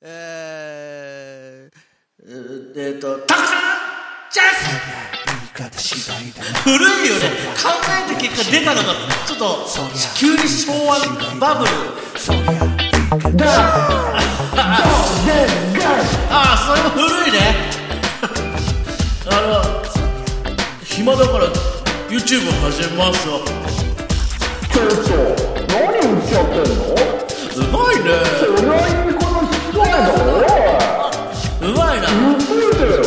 えー、えー、と、タカさんチャス古いよね。考えた結果出たのが、ちょっと、急に昭和バブル。ああ、それも古いね。あの、暇だから YouTube 始めますよ。ちょっと何言っちゃってんのうまいね。うまいな。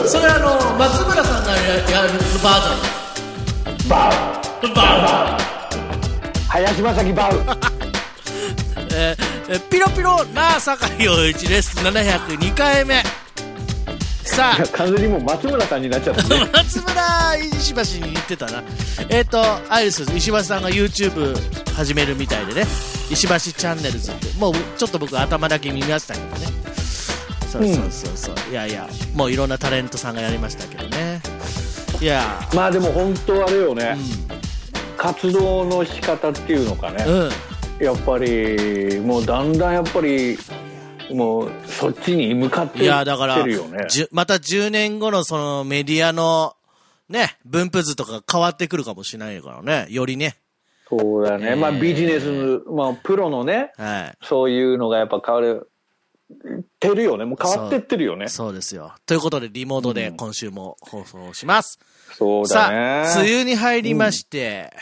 それあの、松村さんがややるバージバウョン。バ林正樹バウー えーえピロピロな酒井陽一です。702回目。さあ、完全にもう松村さんになっちゃったね 松村石橋に言ってたな。えっ、と、あれで石橋さんが YouTube 始めるみたいでね。石橋チャンネルズって。もうちょっと僕頭だけ見ましたけどね。そうそうそうそう。いやいや、もういろんなタレントさんがやりましたけどね。いや、まあでも本当あれよね、活動の仕方っていうのかね、うん。やっぱりもうだんだんやっぱりもうそっちに向かっていや、だから、ってるよねまた10年後のそのメディアの、ね、分布図とか変わってくるかもしれないからね。よりね。そうだね、えーまあビジネスまあプロのねはい。そういうのがやっぱ変わるてるよね。もう変わってってるよね。そうですよ。ということで、リモートで今週も放送します。そうさだね。あ、梅雨に入りまして、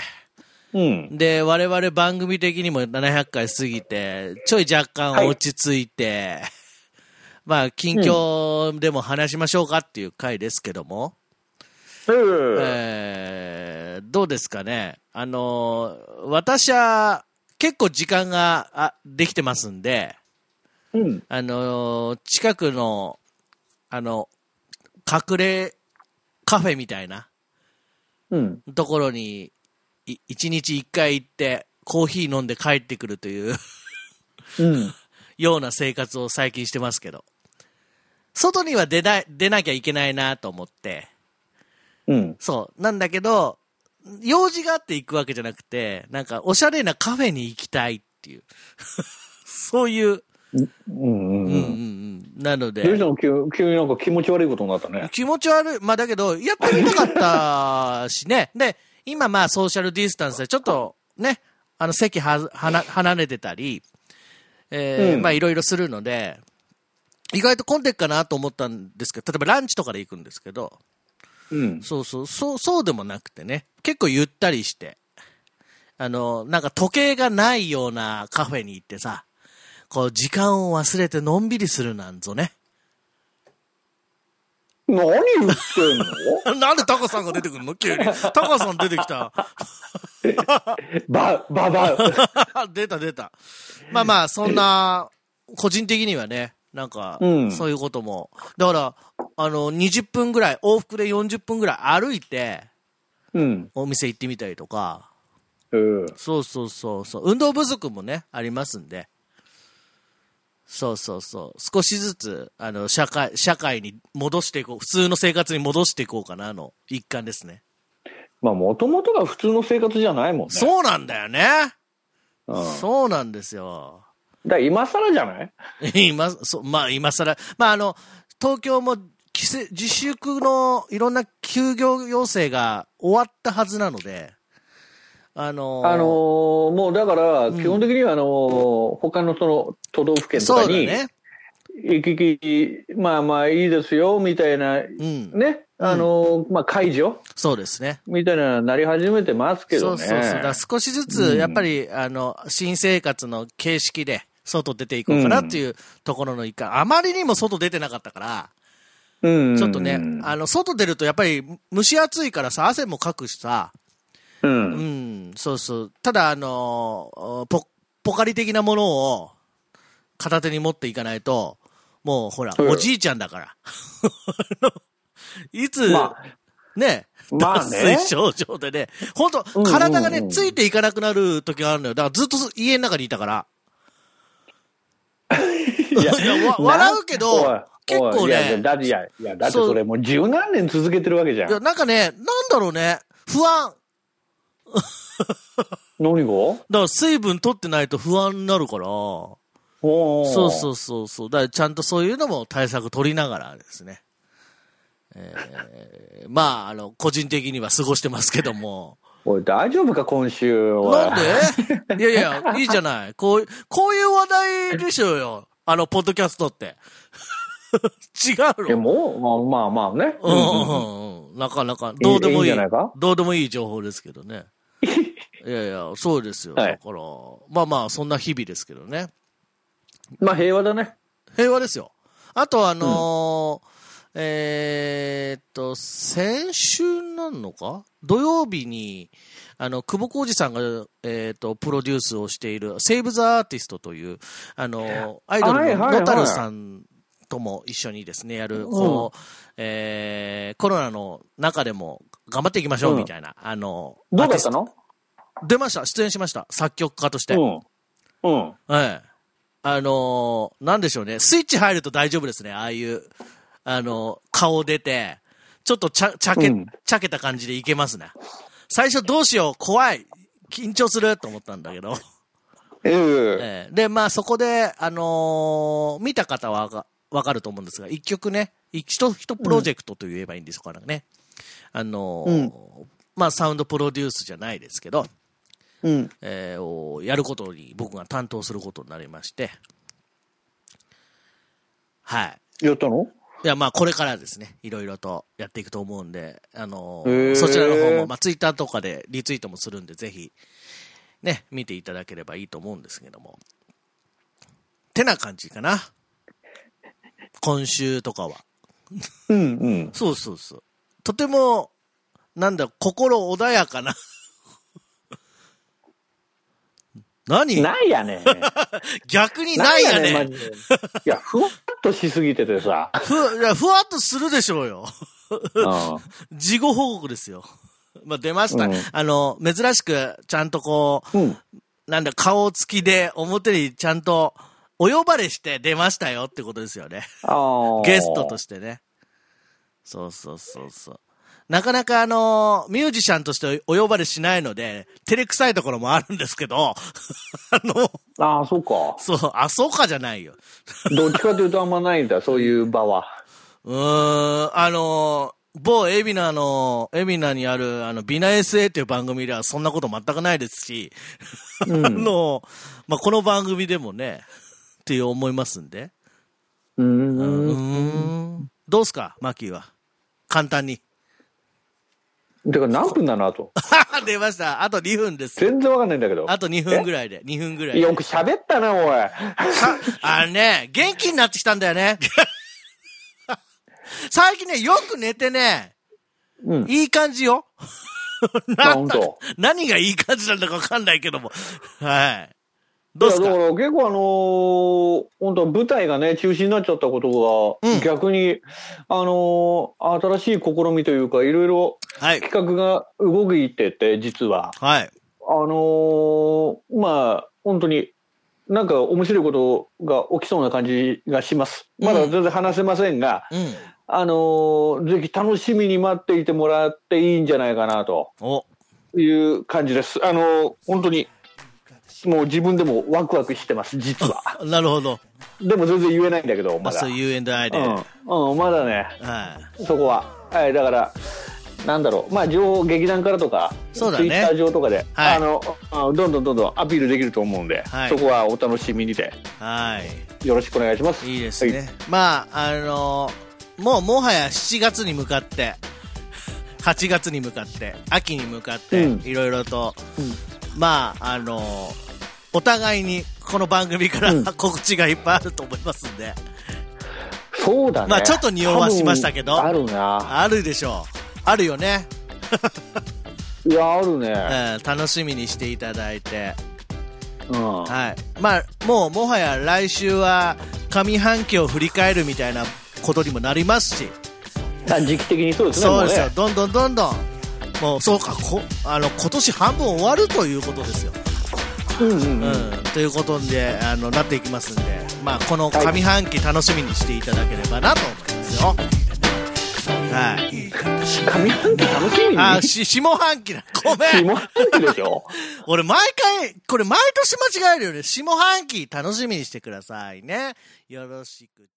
うん。で、我々番組的にも700回過ぎて、ちょい若干落ち着いて、まあ、近況でも話しましょうかっていう回ですけども、うん。えーどうですかね。あのー私は結構時間があできてますんで、うん。あのー近くの、あの、隠れカフェみたいな。うん。ところに、い一日一回行って、コーヒー飲んで帰ってくるという。うん。ような生活を最近してますけど、外には出な出なきゃいけないなと思って、うん。そう。なんだけど、用事があって行くわけじゃなくて、なんか、おしゃれなカフェに行きたいっていう。そういう、うんうんうんうんうん。なので、どうしたの急急になんか気持ち悪いことになったね気持ち悪い？まあだけど、やってみたかったしね。で、今まあソーシャルディスタンスでちょっとね、あの席は、はな、離れてたり、えーうんまあいろいろするので、意外と混んでっかなと思ったんですけど、例えばランチとかで行くんですけど、うんそうそう、そう、そうでもなくてね、結構ゆったりして、あの、なんか時計がないようなカフェに行ってさ、こう時間を忘れてのんびりするなんぞね。何言ってんの？なんでタカさんが出てくるの？急に。タカさん出てきた。バババウ出た出た。まあまあ、そんな、個人的にはね、なんかう、んそういうことも。だから、あの、20分ぐらい、往復で40分ぐらい歩いて、うんお店行ってみたりとか、うんそうそうそうそう、運動不足もね、ありますんで、そうそうそう、少しずつ、あの、社会、社会に戻していこう、普通の生活に戻していこうかなの一環ですね。まあもともとが普通の生活じゃないもんねそうなんだよね。うんそうなんですよ。だから今更じゃない？今、そう、まあ今更、まああの、東京も自粛のいろんな休業要請が終わったはずなので、あのーあのーもうだから基本的にはあのー他のその都道府県とかに。行き来まあまあいいですよみたいなうん。ねあのーまあ解除？そうですね。みたいなのなり始めてますけどねそうそう。だ少しずつ、やっぱり、あの、新生活の形式で、外出ていこうかなっていうところの一環。あまりにも外出てなかったから、うんちょっとね、あの、外出るとやっぱり蒸し暑いからさ、汗もかくしさ、うんうん、そうそう。ただ、あの、ポ、ポカリ的なものを片手に持っていかないと、もうほら、うんおじいちゃんだから。いつ、まね、まあね脱水症状でね、本当うんうんうん体がね、ついていかなくなる時があるのよ。だからずっと家の中にいたから。いや いやわ笑うけど結構ねおいいやいやだっていやいやだってそれもう十何年続けてるわけじゃいや、んなんかね、なんだろうね、不安。何が？だから水分取ってないと不安になるから。そうそうそうそう。だからちゃんとそういうのも対策取りながらですね。えー、まあ、あの、個人的には過ごしてますけども。おい、大丈夫か、今週は。なんで？いやいや、いいじゃない。こういう、こういう話題でしょうよ。あの、ポッドキャストって。違うえ、のもう、まあまあまあね。うんうんうん。なかなか、どうでもいいいいんじゃないか？どうでもいい情報ですけどね。いやいや、そうですよ。はいだから、まあまあ、そんな日々ですけどね。まあ平和だね。平和ですよ。あと、あのーえーっと、先週なのか？土曜日に、あの、久保浩二さんが、えーっと、プロデュースをしている、セーブ・ザ・アーティストという、あの、アイドルのはいはいはいノタルさんとも一緒にですね、やる、この、えーコロナの中でも頑張っていきましょうみたいな、あの、どうだったの？出ました。出演しました。作曲家として。うん。うん。はい。あのーなんでしょうね。スイッチ入ると大丈夫ですね。ああいう、あのー顔出て、ちょっとちゃ、ちゃけ、うんちゃけた感じでいけますね。最初どうしよう、怖い、緊張すると思ったんだけど。ええええで、まあそこで、あのー見た方はわかると思うんですが、一曲ね、一一プロジェクトと言えばいいんでしょうかね。あのーまあサウンドプロデュースじゃないですけど、うん。えーをやることに僕が担当することになりまして、はい。やったの？いや、まあ、これからですね、いろいろとやっていくと思うんで、あのへーそちらの方も、まあ、ツイッターとかでリツイートもするんで、ぜひ、ね、見ていただければいいと思うんですけども。てな感じかな。今週とかは。うんうん。そうそうそう。とても、なんだ、心穏やかな。何？ないやね。逆にないやね。マジでいや、ふわっとしすぎててさ。ふ、いや、ふわっとするでしょうよ。う事後報告ですよ。まあ、出ました。うんあの、珍しく、ちゃんとこう、ん。うん。なんだ、顔つきで表にちゃんと、お呼ばれして出ましたよってことですよね。ゲストとしてね。そうそうそうそう。なかなかあのミュージシャンとしてお呼ばれしないので、照れくさいところもあるんですけど、あの、ああ、そうか。そう、あ、そうかじゃないよ。どっちかというとあんまないんだ、そういう場は。うーん、あの某海老名の、海老名にある、あの、ビナ SA っていう番組ではそんなこと全くないですし、うん あの、まあ、この番組でもね、っていう思いますんで。うー。うんん。どうすか、マキーは。簡単に。てか何分なのあと。出ました。あと2分です。全然わかんないんだけど。あと2分ぐらいで、2分ぐらいで。よく喋ったな、おい。さあのね、元気になってきたんだよね。最近ね、よく寝てね、うん。いい感じよ。何がいい感じなんだかわかんないけども。はい。どうすか？だから結構あのー本当舞台がね、中止になっちゃったことが、うん逆に、あのー新しい試みというか、いろいろはい。企画が動いてて、実は。はい。あのーまあ、本当に、なんか面白いことが起きそうな感じがします。まだ全然話せませんが、うん。あのーぜひ楽しみに待っていてもらっていいんじゃないかなとお、いう感じです。あのー本当に、もう自分でもワクワクしてます、実は。なるほど。でも全然言えないんだけど、まだ。そういう U&I で。はうん、うん、まだね、い。そこは。はい、だから、なんだろう、まあ、上劇団からとか、そうだねツイッター上とかで、はいあの、あどんどんどんどんアピールできると思うんで、はいそこはお楽しみにで、はい。よろしくお願いします。いいですね。まあ、あのもうもはや7月に向かって、8月に向かって、秋に向かって、うんいろいろと、うんまあ、あのお互いにこの番組から、うん告知がいっぱいあると思いますんで、そうだね。まあちょっと匂わしましたけどあるな。あるでしょう。あるよね。いや、あるうん、ね。楽しみにしていただいて。うん。はい。まあ、もう、もはや来週は、上半期を振り返るみたいなことにもなりますし、あ時期的にそうですね、そうですよ、もどんどんどんどん、もう、そうか、こあの今年半分終わるということですよ。うんうんううん。ん、ということで、あのなっていきますんで、まあ、この上半期楽しみにしていただければなと思いますよ。はい。上半期楽しみに？あ、し、下半期な。ごめん。下半期でしょ？俺毎回、これ毎年間違えるよね。下半期楽しみにしてくださいね。よろしく。